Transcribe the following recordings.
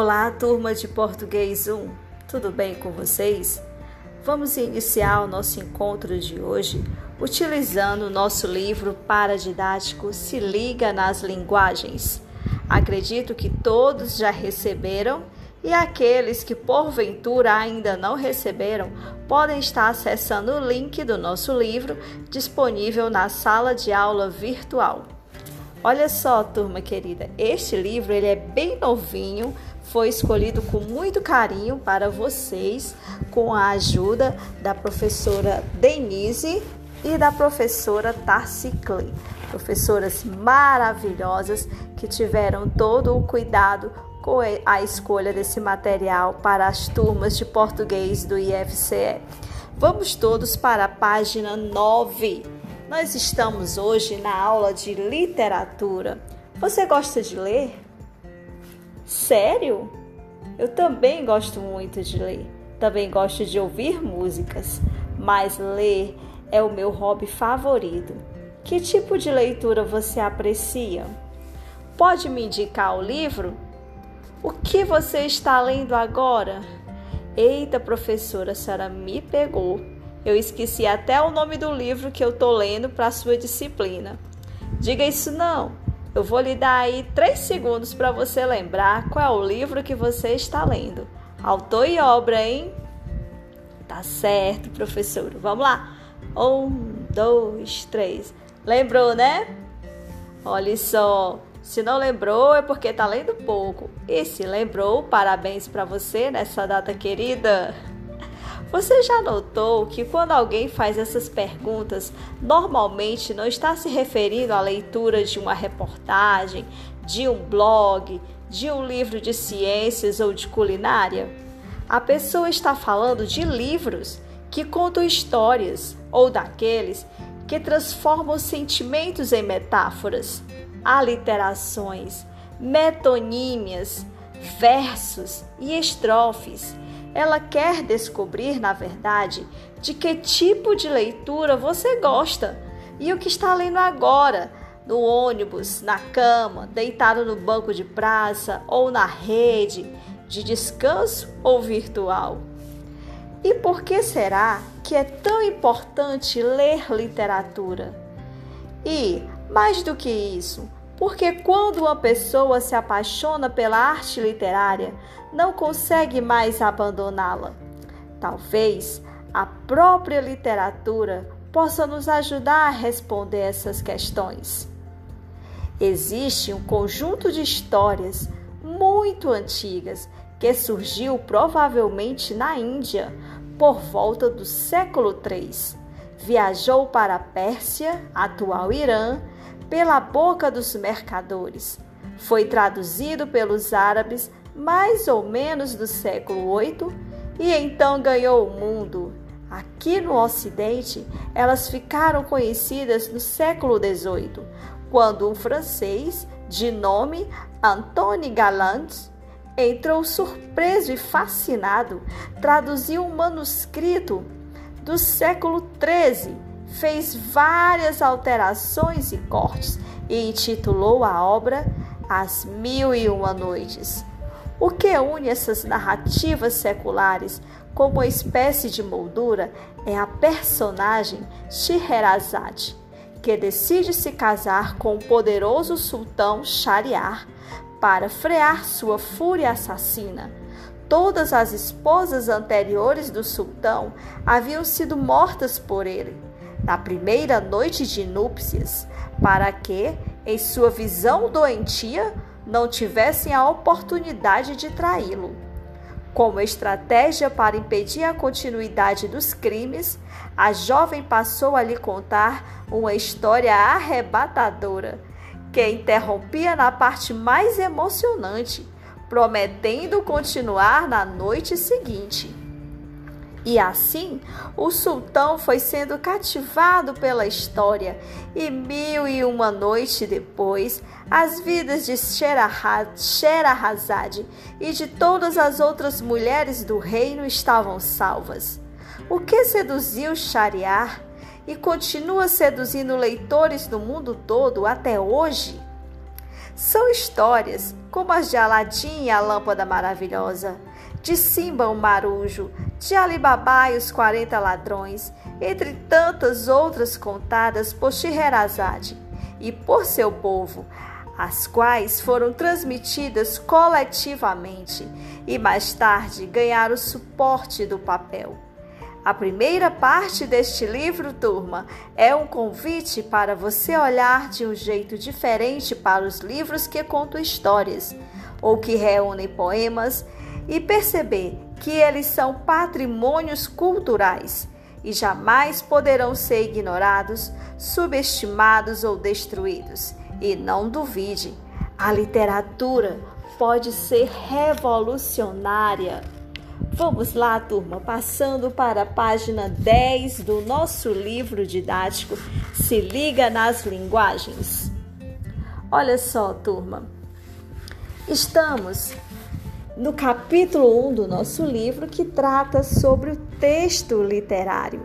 Olá, turma de Português 1. Tudo bem com vocês? Vamos iniciar o nosso encontro de hoje utilizando o nosso livro paradidático Se Liga nas Linguagens. Acredito que todos já receberam e aqueles que porventura ainda não receberam podem estar acessando o link do nosso livro disponível na sala de aula virtual. Olha só, turma querida, este livro ele é bem novinho, foi escolhido com muito carinho para vocês, com a ajuda da professora Denise e da professora Tarsi Clay. Professoras maravilhosas que tiveram todo o cuidado com a escolha desse material para as turmas de português do IFCE. Vamos todos para a página 9. Nós estamos hoje na aula de literatura. Você gosta de ler? Sério? Eu também gosto muito de ler. Também gosto de ouvir músicas, mas ler é o meu hobby favorito. Que tipo de leitura você aprecia? Pode me indicar o livro? O que você está lendo agora? Eita, professora, a senhora me pegou. Eu esqueci até o nome do livro que eu tô lendo para sua disciplina. Diga isso não. Eu vou lhe dar aí três segundos para você lembrar qual é o livro que você está lendo. Autor e obra, hein? Tá certo, professor. Vamos lá. Um, dois, três. Lembrou, né? Olha só. Se não lembrou é porque tá lendo pouco. E se lembrou, parabéns para você nessa data querida. Você já notou que quando alguém faz essas perguntas, normalmente não está se referindo à leitura de uma reportagem, de um blog, de um livro de ciências ou de culinária? A pessoa está falando de livros que contam histórias ou daqueles que transformam sentimentos em metáforas, aliterações, metonímias, versos e estrofes ela quer descobrir, na verdade, de que tipo de leitura você gosta e o que está lendo agora, no ônibus, na cama, deitado no banco de praça ou na rede, de descanso ou virtual. E por que será que é tão importante ler literatura? E, mais do que isso, porque quando uma pessoa se apaixona pela arte literária, não consegue mais abandoná-la. Talvez a própria literatura possa nos ajudar a responder essas questões. Existe um conjunto de histórias muito antigas que surgiu provavelmente na Índia por volta do século III. Viajou para a Pérsia, atual Irã, pela boca dos mercadores. Foi traduzido pelos árabes mais ou menos do século VIII e então ganhou o mundo. Aqui no Ocidente, elas ficaram conhecidas no século XVIII, quando um francês de nome Antoine Galland entrou surpreso e fascinado, traduziu um manuscrito do século XIII fez várias alterações e cortes e intitulou a obra As Mil e Uma Noites. O que une essas narrativas seculares como uma espécie de moldura é a personagem Scheherazade, que decide se casar com o poderoso sultão Shariar para frear sua fúria assassina. Todas as esposas anteriores do sultão haviam sido mortas por ele na primeira noite de núpcias, para que, em sua visão doentia, não tivessem a oportunidade de traí-lo. Como estratégia para impedir a continuidade dos crimes, a jovem passou a lhe contar uma história arrebatadora que interrompia na parte mais emocionante, prometendo continuar na noite seguinte. E assim, o sultão foi sendo cativado pela história, e mil e uma noite depois, as vidas de Sherazade e de todas as outras mulheres do reino estavam salvas. O que seduziu Shariar e continua seduzindo leitores do mundo todo até hoje? São histórias como as de Aladim e a Lâmpada Maravilhosa, de Simba o Marujo, de Alibaba e os 40 Ladrões, entre tantas outras contadas por Scheherazade e por seu povo, as quais foram transmitidas coletivamente e mais tarde ganharam suporte do papel. A primeira parte deste livro, turma, é um convite para você olhar de um jeito diferente para os livros que contam histórias ou que reúnem poemas e perceber que eles são patrimônios culturais e jamais poderão ser ignorados, subestimados ou destruídos. E não duvide, a literatura pode ser revolucionária. Vamos lá, turma, passando para a página 10 do nosso livro didático Se Liga nas Linguagens. Olha só, turma, estamos no capítulo 1 do nosso livro que trata sobre o texto literário.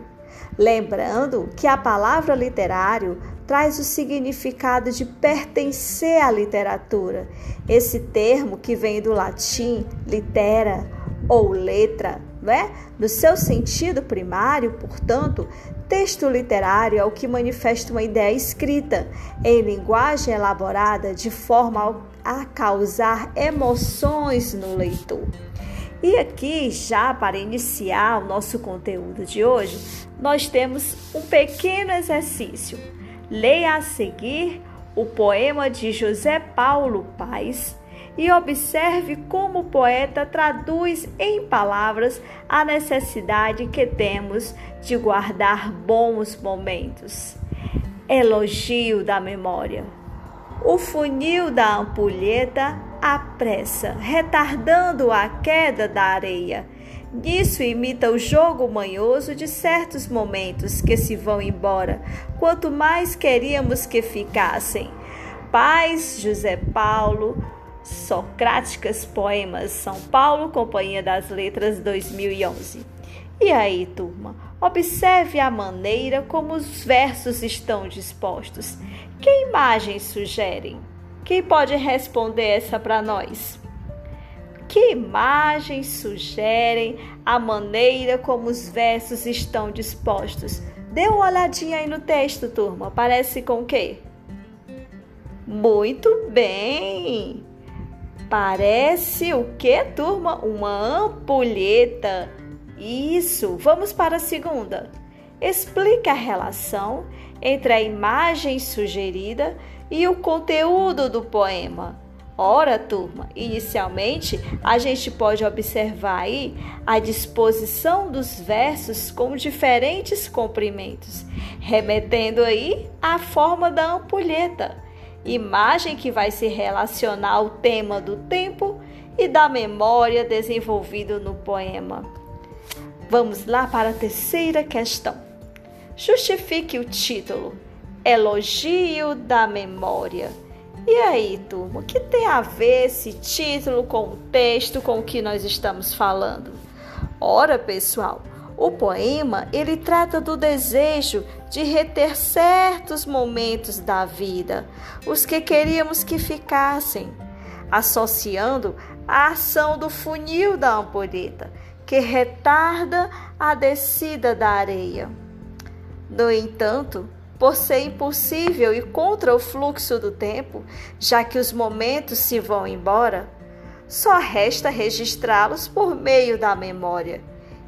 Lembrando que a palavra literário traz o significado de pertencer à literatura. Esse termo que vem do latim litera ou letra, né? No seu sentido primário, portanto, texto literário é o que manifesta uma ideia escrita em linguagem elaborada de forma a causar emoções no leitor. E aqui, já para iniciar o nosso conteúdo de hoje, nós temos um pequeno exercício. Leia a seguir o poema de José Paulo Paes e observe como o poeta traduz em palavras a necessidade que temos de guardar bons momentos. Elogio da memória. O funil da ampulheta apressa, retardando a queda da areia. Nisso imita o jogo manhoso de certos momentos que se vão embora, quanto mais queríamos que ficassem. Paz, José Paulo, Socráticas Poemas, São Paulo, Companhia das Letras 2011. E aí, turma, observe a maneira como os versos estão dispostos. Que imagens sugerem? Quem pode responder essa para nós? Que imagens sugerem a maneira como os versos estão dispostos? Dê uma olhadinha aí no texto, turma. Parece com o quê? Muito bem! Parece o que, turma? Uma ampulheta. Isso. Vamos para a segunda. Explica a relação entre a imagem sugerida e o conteúdo do poema. Ora, turma, inicialmente a gente pode observar aí a disposição dos versos com diferentes comprimentos, remetendo aí à forma da ampulheta imagem que vai se relacionar ao tema do tempo e da memória desenvolvido no poema. Vamos lá para a terceira questão. Justifique o título Elogio da Memória. E aí, turma, o que tem a ver esse título com o texto com o que nós estamos falando? Ora, pessoal, o poema, ele trata do desejo de reter certos momentos da vida, os que queríamos que ficassem, associando a ação do funil da ampulheta, que retarda a descida da areia. No entanto, por ser impossível e contra o fluxo do tempo, já que os momentos se vão embora, só resta registrá-los por meio da memória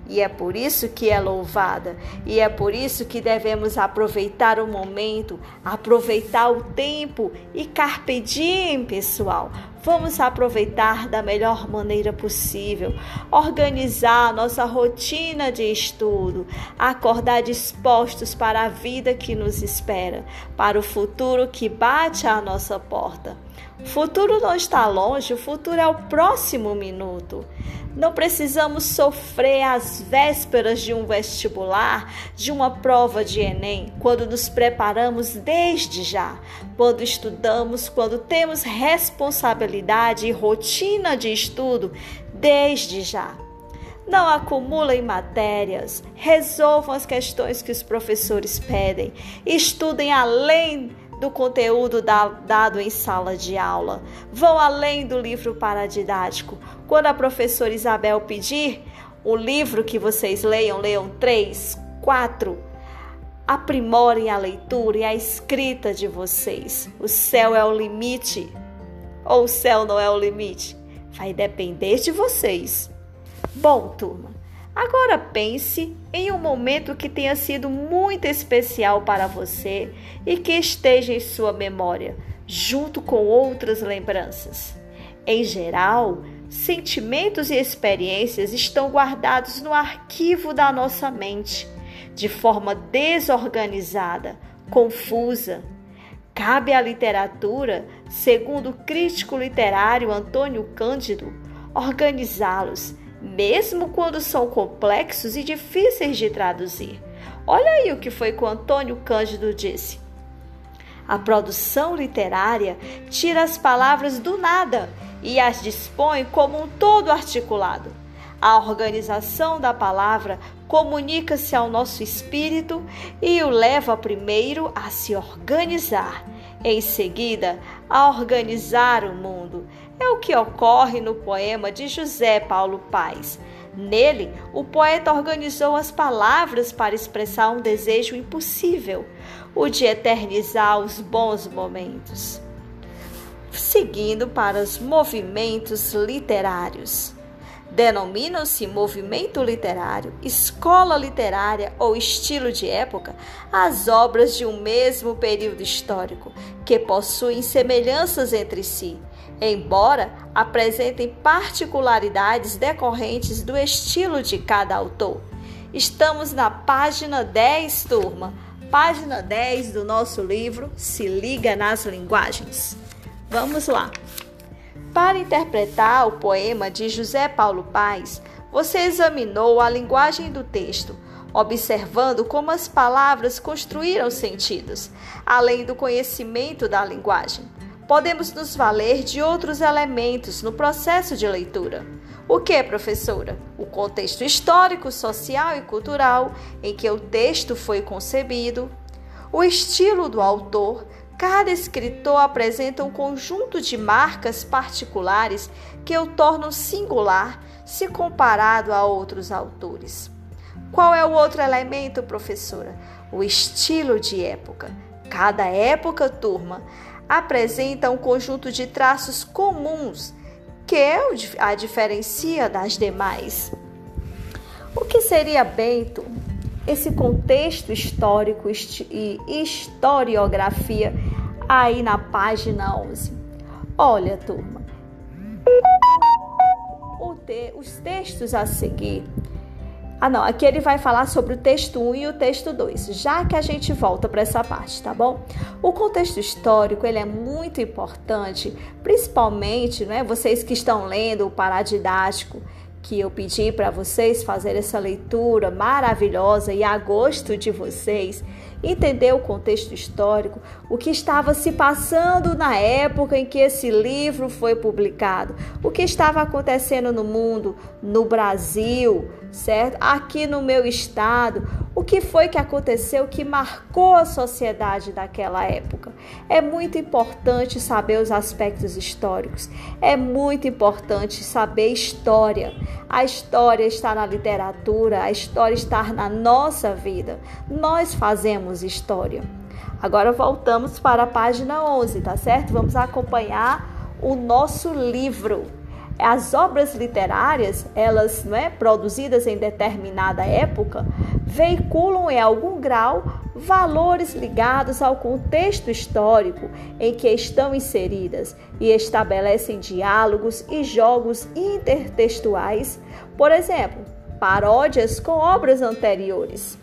e é por isso que é louvada, e é por isso que devemos aproveitar o momento, aproveitar o tempo e carpe diem, pessoal. Vamos aproveitar da melhor maneira possível, organizar nossa rotina de estudo, acordar dispostos para a vida que nos espera, para o futuro que bate à nossa porta. Futuro não está longe, o futuro é o próximo minuto. Não precisamos sofrer às vésperas de um vestibular, de uma prova de Enem, quando nos preparamos desde já, quando estudamos, quando temos responsabilidade e rotina de estudo desde já. Não acumulem matérias, resolvam as questões que os professores pedem, estudem além do conteúdo da, dado em sala de aula. Vão além do livro paradidático. Quando a professora Isabel pedir o livro que vocês leiam, leiam três, quatro. Aprimorem a leitura e a escrita de vocês. O céu é o limite. Ou o céu não é o limite? Vai depender de vocês. Bom, turma, agora pense em um momento que tenha sido muito especial para você e que esteja em sua memória, junto com outras lembranças. Em geral, sentimentos e experiências estão guardados no arquivo da nossa mente, de forma desorganizada, confusa. Cabe à literatura, segundo o crítico literário Antônio Cândido, organizá-los, mesmo quando são complexos e difíceis de traduzir. Olha aí o que foi que o Antônio Cândido disse. A produção literária tira as palavras do nada e as dispõe como um todo articulado. A organização da palavra comunica-se ao nosso espírito e o leva primeiro a se organizar, em seguida a organizar o mundo. É o que ocorre no poema de José Paulo Paes. Nele, o poeta organizou as palavras para expressar um desejo impossível, o de eternizar os bons momentos seguindo para os movimentos literários. Denominam-se movimento literário, escola literária ou estilo de época as obras de um mesmo período histórico que possuem semelhanças entre si, embora apresentem particularidades decorrentes do estilo de cada autor. Estamos na página 10, turma. Página 10 do nosso livro Se Liga nas Linguagens. Vamos lá. Para interpretar o poema de José Paulo Paes, você examinou a linguagem do texto, observando como as palavras construíram sentidos, além do conhecimento da linguagem. Podemos nos valer de outros elementos no processo de leitura. O que, professora? O contexto histórico, social e cultural em que o texto foi concebido, o estilo do autor, Cada escritor apresenta um conjunto de marcas particulares que o tornam singular se comparado a outros autores. Qual é o outro elemento, professora? O estilo de época. Cada época, turma, apresenta um conjunto de traços comuns que a diferencia das demais. O que seria turma? esse contexto histórico e historiografia aí na página 11. Olha, turma, os textos a seguir. Ah, não, aqui ele vai falar sobre o texto 1 e o texto 2, já que a gente volta para essa parte, tá bom? O contexto histórico, ele é muito importante, principalmente, né, vocês que estão lendo o paradidático, que eu pedi para vocês fazer essa leitura maravilhosa e a gosto de vocês, entender o contexto histórico, o que estava se passando na época em que esse livro foi publicado, o que estava acontecendo no mundo, no Brasil, certo? Aqui no meu estado, o que foi que aconteceu que marcou a sociedade daquela época. É muito importante saber os aspectos históricos, é muito importante saber história. A história está na literatura, a história está na nossa vida. Nós fazemos história. Agora voltamos para a página 11, tá certo? Vamos acompanhar o nosso livro. As obras literárias, elas, não é, produzidas em determinada época, veiculam em algum grau valores ligados ao contexto histórico em que estão inseridas e estabelecem diálogos e jogos intertextuais, por exemplo, paródias com obras anteriores.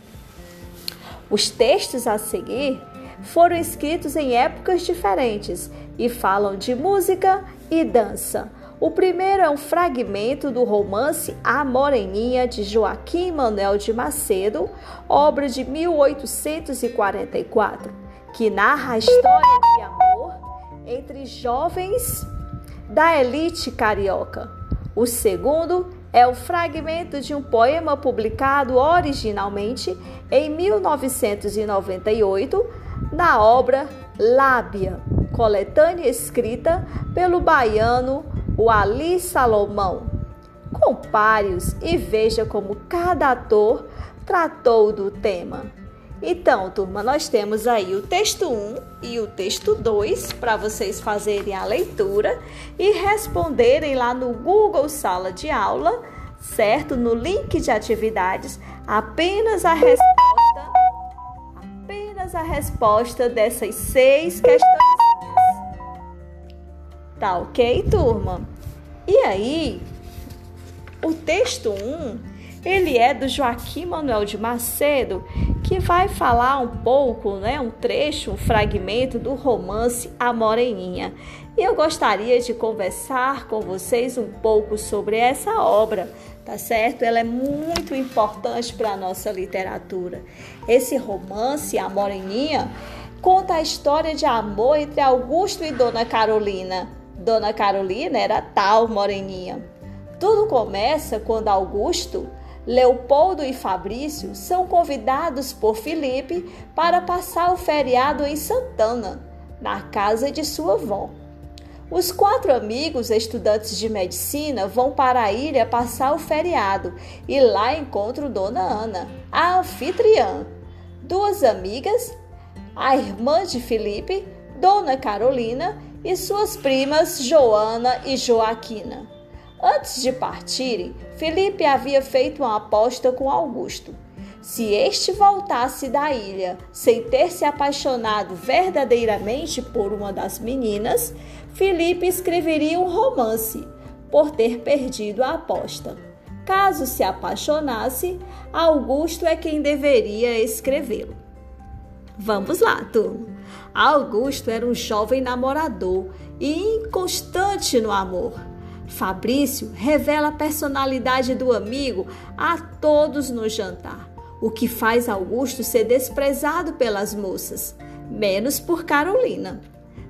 Os textos a seguir foram escritos em épocas diferentes e falam de música e dança o primeiro é um fragmento do romance A Moreninha de Joaquim Manuel de Macedo, obra de 1844, que narra a história de amor entre jovens da elite carioca. O segundo é o fragmento de um poema publicado originalmente em 1998 na obra Lábia, coletânea escrita pelo baiano Wali Salomão. Compare-os e veja como cada ator tratou do tema. Então, turma, nós temos aí o texto 1 e o texto 2 para vocês fazerem a leitura e responderem lá no Google Sala de Aula, certo? No link de atividades, apenas a resposta apenas a resposta dessas seis questões. Tá OK, turma? E aí, o texto 1 ele é do Joaquim Manuel de Macedo, que vai falar um pouco, né, um trecho, um fragmento do romance A Moreninha. E eu gostaria de conversar com vocês um pouco sobre essa obra, tá certo? Ela é muito importante para a nossa literatura. Esse romance, A Moreninha, conta a história de amor entre Augusto e Dona Carolina. Dona Carolina era tal Moreninha. Tudo começa quando Augusto Leopoldo e Fabrício são convidados por Felipe para passar o feriado em Santana, na casa de sua avó. Os quatro amigos estudantes de medicina vão para a ilha passar o feriado e lá encontram Dona Ana, a anfitriã, duas amigas, a irmã de Felipe, Dona Carolina e suas primas Joana e Joaquina. Antes de partirem, Felipe havia feito uma aposta com Augusto. Se este voltasse da ilha sem ter se apaixonado verdadeiramente por uma das meninas, Felipe escreveria um romance por ter perdido a aposta. Caso se apaixonasse, Augusto é quem deveria escrevê-lo. Vamos lá, turma. Augusto era um jovem namorador e inconstante no amor. Fabrício revela a personalidade do amigo a todos no jantar, o que faz Augusto ser desprezado pelas moças, menos por Carolina.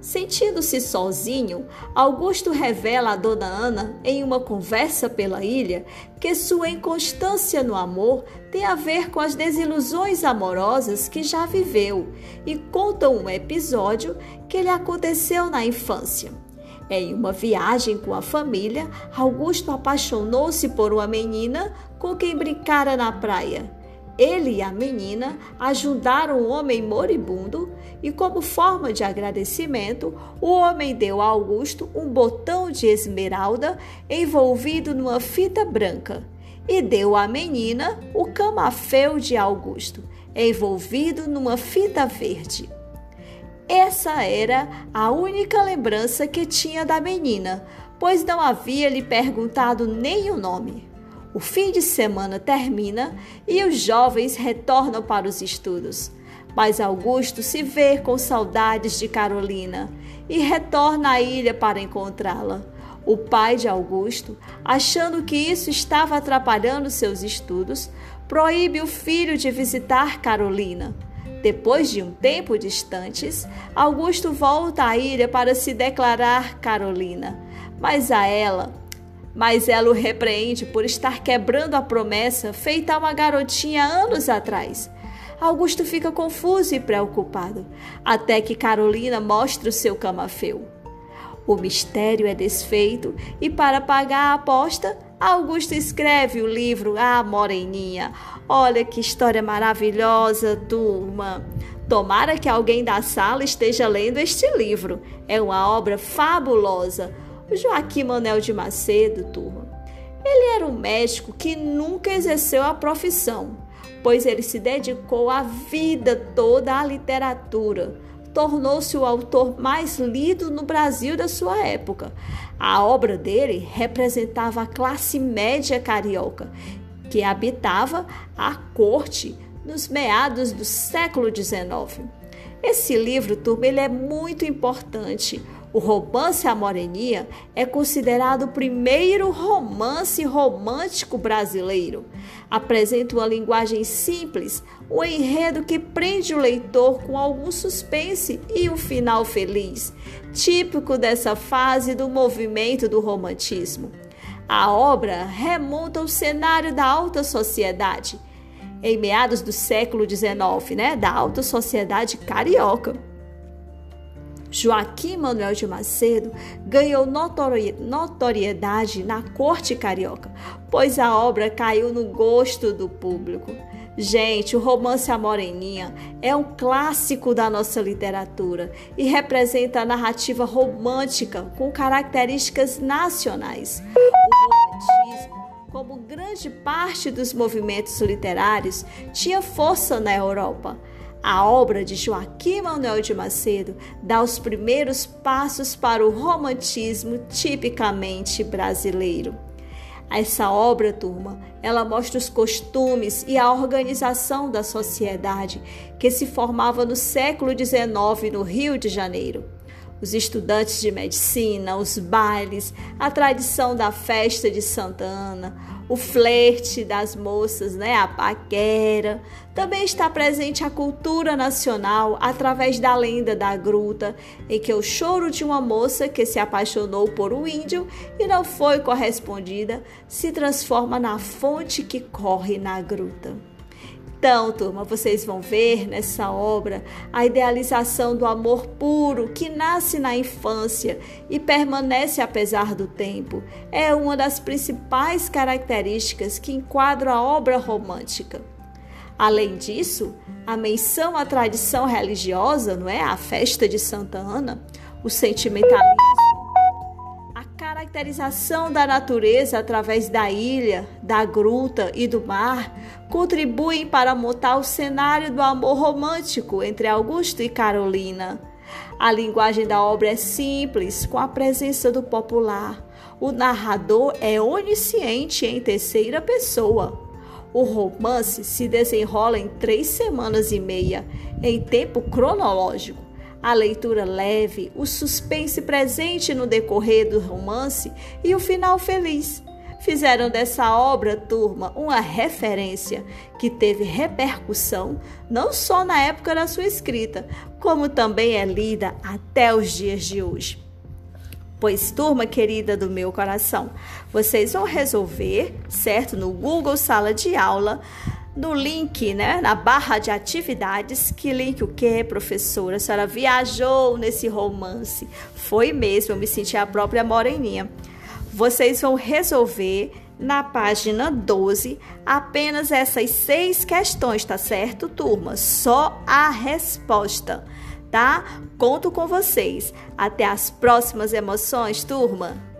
Sentindo-se sozinho, Augusto revela a Dona Ana, em uma conversa pela ilha, que sua inconstância no amor tem a ver com as desilusões amorosas que já viveu e conta um episódio que lhe aconteceu na infância. Em uma viagem com a família, Augusto apaixonou-se por uma menina com quem brincara na praia. Ele e a menina ajudaram o homem moribundo e, como forma de agradecimento, o homem deu a Augusto um botão de esmeralda envolvido numa fita branca e deu à menina o camafeu de Augusto, envolvido numa fita verde. Essa era a única lembrança que tinha da menina, pois não havia lhe perguntado nem o nome. O fim de semana termina e os jovens retornam para os estudos. Mas Augusto se vê com saudades de Carolina e retorna à ilha para encontrá-la. O pai de Augusto, achando que isso estava atrapalhando seus estudos, proíbe o filho de visitar Carolina. Depois de um tempo distantes, Augusto volta à ilha para se declarar Carolina, mas a ela, mas ela o repreende por estar quebrando a promessa feita a uma garotinha anos atrás. Augusto fica confuso e preocupado, até que Carolina mostra o seu camafeu. O mistério é desfeito e, para pagar a aposta, Augusto escreve o livro A Moreninha. Olha que história maravilhosa, turma. Tomara que alguém da sala esteja lendo este livro. É uma obra fabulosa. Joaquim Manel de Macedo, turma. Ele era um médico que nunca exerceu a profissão, pois ele se dedicou a vida toda à literatura tornou-se o autor mais lido no Brasil da sua época. A obra dele representava a classe média carioca, que habitava a corte nos meados do século XIX. Esse livro, turma, ele é muito importante o romance A Morenia é considerado o primeiro romance romântico brasileiro. Apresenta uma linguagem simples, um enredo que prende o leitor com algum suspense e um final feliz, típico dessa fase do movimento do romantismo. A obra remonta ao cenário da alta sociedade, em meados do século XIX, né, da alta sociedade carioca Joaquim Manuel de Macedo ganhou notoriedade na corte carioca, pois a obra caiu no gosto do público. Gente, o romance A Moreninha é um clássico da nossa literatura e representa a narrativa romântica com características nacionais. O romantismo, como grande parte dos movimentos literários, tinha força na Europa. A obra de Joaquim Manuel de Macedo dá os primeiros passos para o romantismo tipicamente brasileiro. Essa obra, turma, ela mostra os costumes e a organização da sociedade que se formava no século XIX no Rio de Janeiro. Os estudantes de medicina, os bailes, a tradição da festa de Santa Ana, o flerte das moças, né, a paquera. Também está presente a cultura nacional através da lenda da gruta, em que o choro de uma moça que se apaixonou por um índio e não foi correspondida se transforma na fonte que corre na gruta. Então, turma, vocês vão ver nessa obra a idealização do amor puro que nasce na infância e permanece apesar do tempo. É uma das principais características que enquadram a obra romântica. Além disso, a menção à tradição religiosa, não é? A festa de Santa Ana, o sentimentalismo caracterização da natureza através da ilha, da gruta e do mar contribuem para montar o cenário do amor romântico entre Augusto e Carolina. A linguagem da obra é simples, com a presença do popular. O narrador é onisciente em terceira pessoa. O romance se desenrola em três semanas e meia, em tempo cronológico a leitura leve, o suspense presente no decorrer do romance e o final feliz. Fizeram dessa obra, turma, uma referência que teve repercussão não só na época da sua escrita, como também é lida até os dias de hoje. Pois, turma querida do meu coração, vocês vão resolver, certo, no Google Sala de Aula, no link, né, na barra de atividades, que link o que, professora? A senhora viajou nesse romance. Foi mesmo, eu me senti a própria moreninha. Vocês vão resolver na página 12 apenas essas seis questões, tá certo, turma? Só a resposta, tá? Conto com vocês. Até as próximas emoções, turma!